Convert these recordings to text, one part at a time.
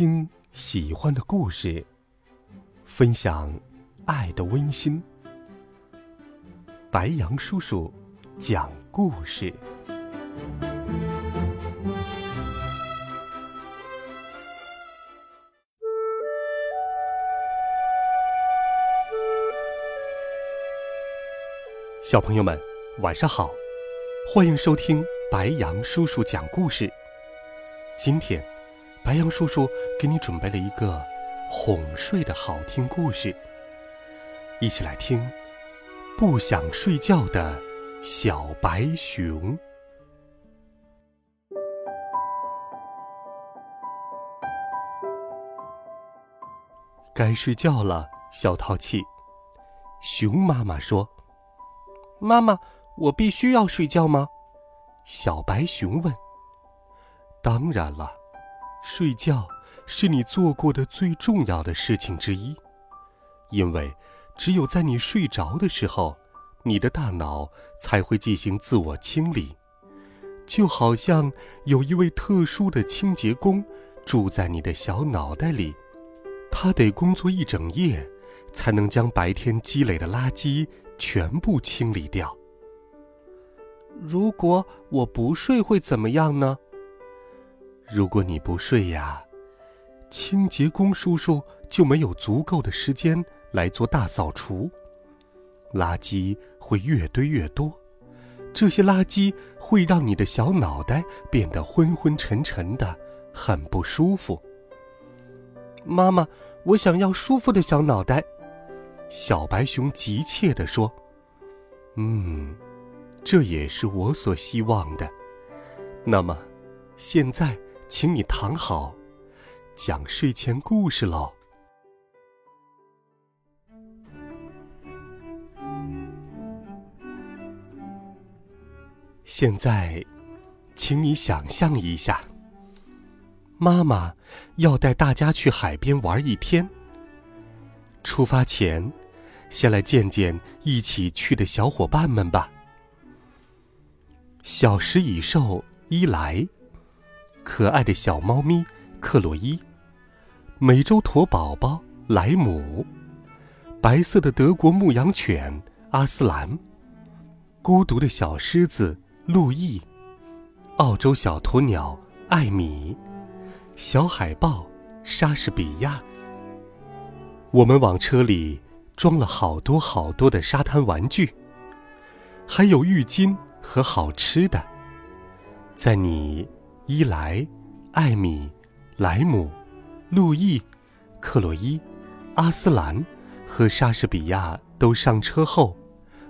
听喜欢的故事，分享爱的温馨。白羊叔叔讲故事。小朋友们，晚上好，欢迎收听白羊叔叔讲故事。今天，白羊叔叔给你准备了一个哄睡的好听故事，一起来听。不想睡觉的小白熊，该睡觉了，小淘气。熊妈妈说。妈妈，我必须要睡觉吗？小白熊问。当然了，睡觉是你做过的最重要的事情之一，因为只有在你睡着的时候，你的大脑才会进行自我清理，就好像有一位特殊的清洁工住在你的小脑袋里，他得工作一整夜，才能将白天积累的垃圾。全部清理掉。如果我不睡会怎么样呢？如果你不睡呀，清洁工叔叔就没有足够的时间来做大扫除，垃圾会越堆越多，这些垃圾会让你的小脑袋变得昏昏沉沉的，很不舒服。妈妈，我想要舒服的小脑袋。小白熊急切地说：“嗯，这也是我所希望的。那么，现在请你躺好，讲睡前故事喽。现在，请你想象一下，妈妈要带大家去海边玩一天。出发前。”先来见见一起去的小伙伴们吧。小食蚁兽伊来，可爱的小猫咪克洛伊，美洲驼宝宝莱姆，白色的德国牧羊犬阿斯兰，孤独的小狮子路易，澳洲小鸵鸟艾米，小海豹莎士比亚。我们往车里。装了好多好多的沙滩玩具，还有浴巾和好吃的。在你伊莱、艾米、莱姆、路易、克洛伊、阿斯兰和莎士比亚都上车后，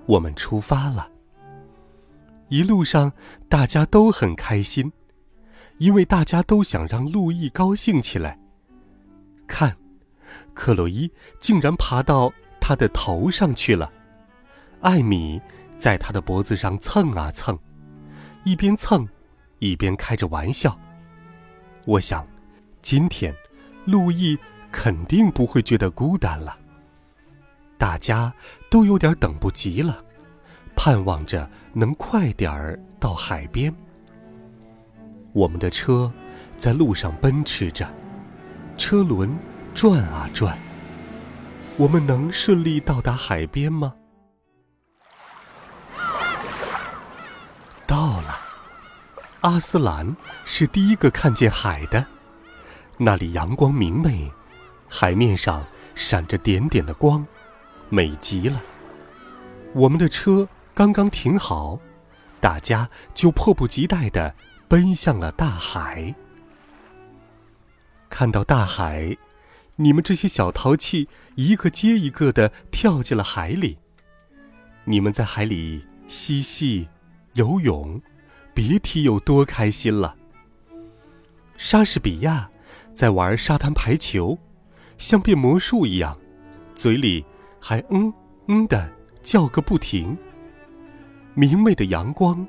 我们出发了。一路上大家都很开心，因为大家都想让路易高兴起来。看，克洛伊竟然爬到。他的头上去了，艾米在他的脖子上蹭啊蹭，一边蹭，一边开着玩笑。我想，今天，路易肯定不会觉得孤单了。大家都有点等不及了，盼望着能快点儿到海边。我们的车在路上奔驰着，车轮转啊转。我们能顺利到达海边吗？阿斯兰是第一个看见海的。那里阳光明媚，海面上闪着点点的光，美极了。我们的车刚刚停好，大家就迫不及待的奔向了大海。看到大海。你们这些小淘气，一个接一个的跳进了海里。你们在海里嬉戏、游泳，别提有多开心了。莎士比亚在玩沙滩排球，像变魔术一样，嘴里还嗯嗯的叫个不停。明媚的阳光，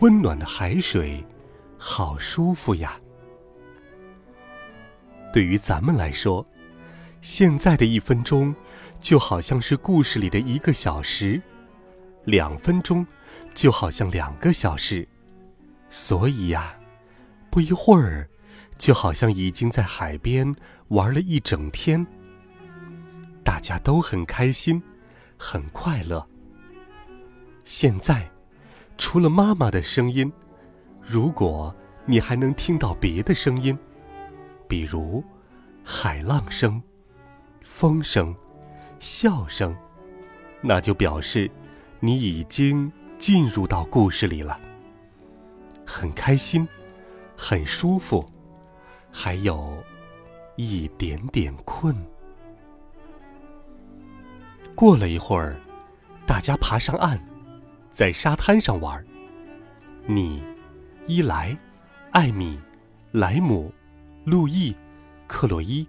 温暖的海水，好舒服呀。对于咱们来说。现在的一分钟，就好像是故事里的一个小时；两分钟，就好像两个小时。所以呀，不一会儿，就好像已经在海边玩了一整天。大家都很开心，很快乐。现在，除了妈妈的声音，如果你还能听到别的声音，比如海浪声、风声、笑声，那就表示你已经进入到故事里了。很开心，很舒服，还有一点点困。过了一会儿，大家爬上岸，在沙滩上玩。你、伊莱、艾米、莱姆、路易、克洛伊、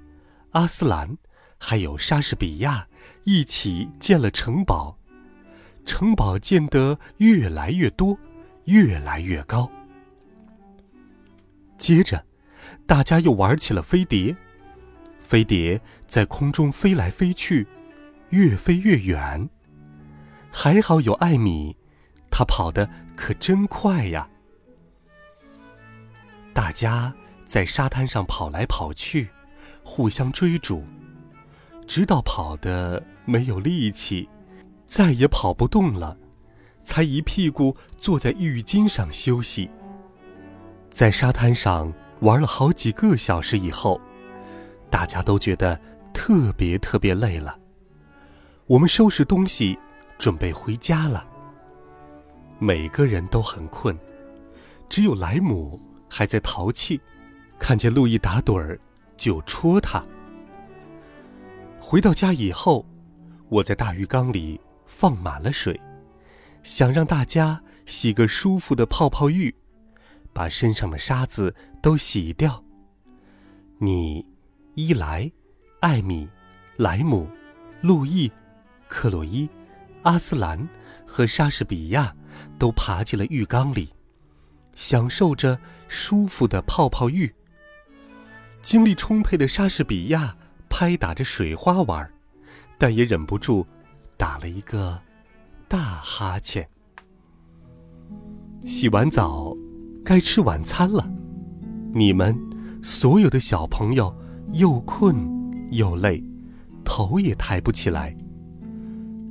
阿斯兰，还有莎士比亚一起建了城堡。城堡建得越来越多，越来越高。接着，大家又玩起了飞碟。飞碟在空中飞来飞去，越飞越远。还好有艾米，她跑得可真快呀！大家在沙滩上跑来跑去，互相追逐，直到跑得没有力气，再也跑不动了，才一屁股坐在浴巾上休息。在沙滩上玩了好几个小时以后，大家都觉得特别特别累了。我们收拾东西，准备回家了。每个人都很困，只有莱姆还在淘气，看见路易打盹儿，就戳他。回到家以后，我在大浴缸里放满了水，想让大家洗个舒服的泡泡浴。把身上的沙子都洗掉。你、伊莱、艾米、莱姆、路易、克洛伊、阿斯兰和莎士比亚都爬进了浴缸里，享受着舒服的泡泡浴。精力充沛的莎士比亚拍打着水花玩，但也忍不住打了一个大哈欠。洗完澡。该吃晚餐了，你们所有的小朋友又困又累，头也抬不起来。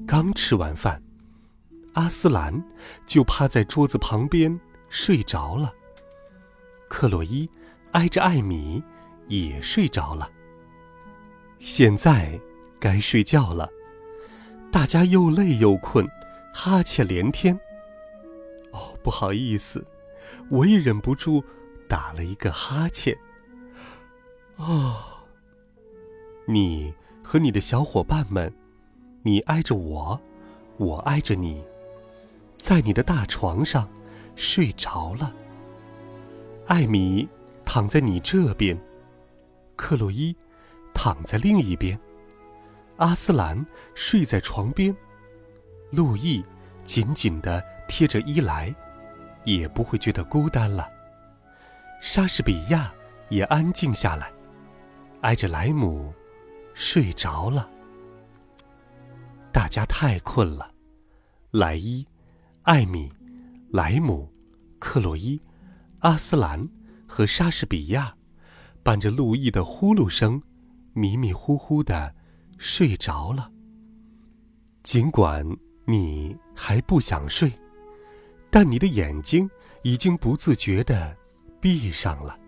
刚吃完饭，阿斯兰就趴在桌子旁边睡着了。克洛伊挨着艾米也睡着了。现在该睡觉了，大家又累又困，哈欠连天。哦，不好意思。我也忍不住打了一个哈欠。哦，你和你的小伙伴们，你挨着我，我挨着你，在你的大床上睡着了。艾米躺在你这边，克洛伊躺在另一边，阿斯兰睡在床边，路易紧紧的贴着伊莱。也不会觉得孤单了。莎士比亚也安静下来，挨着莱姆睡着了。大家太困了，莱伊、艾米、莱姆、克洛伊、阿斯兰和莎士比亚伴着路易的呼噜声，迷迷糊糊的睡着了。尽管你还不想睡。但你的眼睛已经不自觉地闭上了。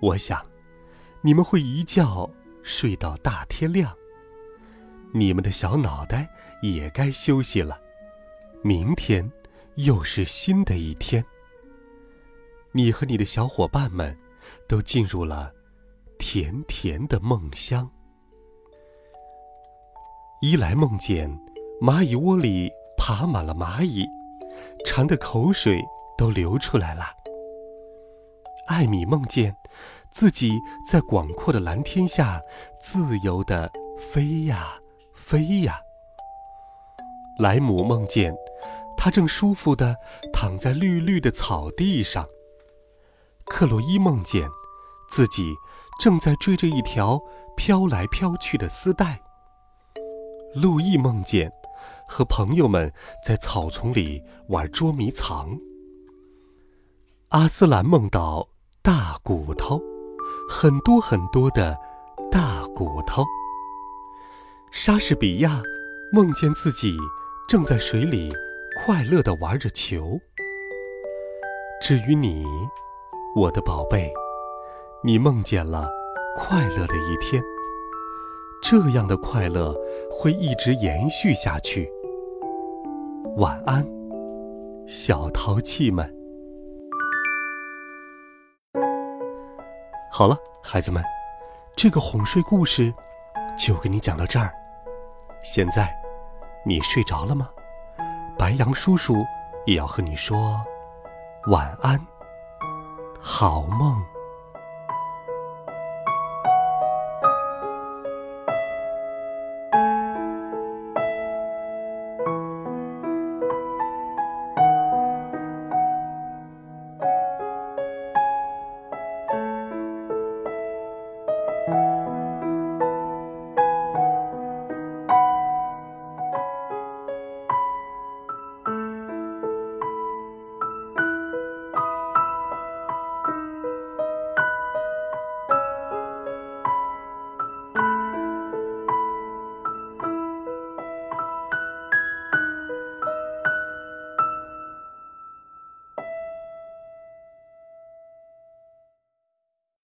我想，你们会一觉睡到大天亮。你们的小脑袋也该休息了。明天又是新的一天。你和你的小伙伴们都进入了甜甜的梦乡。伊莱梦见蚂蚁窝里爬满了蚂蚁。馋的口水都流出来了。艾米梦见自己在广阔的蓝天下自由地飞呀飞呀。莱姆梦见他正舒服地躺在绿绿的草地上。克洛伊梦见自己正在追着一条飘来飘去的丝带。路易梦见。和朋友们在草丛里玩捉迷藏。阿斯兰梦到大骨头，很多很多的大骨头。莎士比亚梦见自己正在水里快乐地玩着球。至于你，我的宝贝，你梦见了快乐的一天。这样的快乐会一直延续下去。晚安，小淘气们。好了，孩子们，这个哄睡故事就给你讲到这儿。现在，你睡着了吗？白羊叔叔也要和你说晚安，好梦。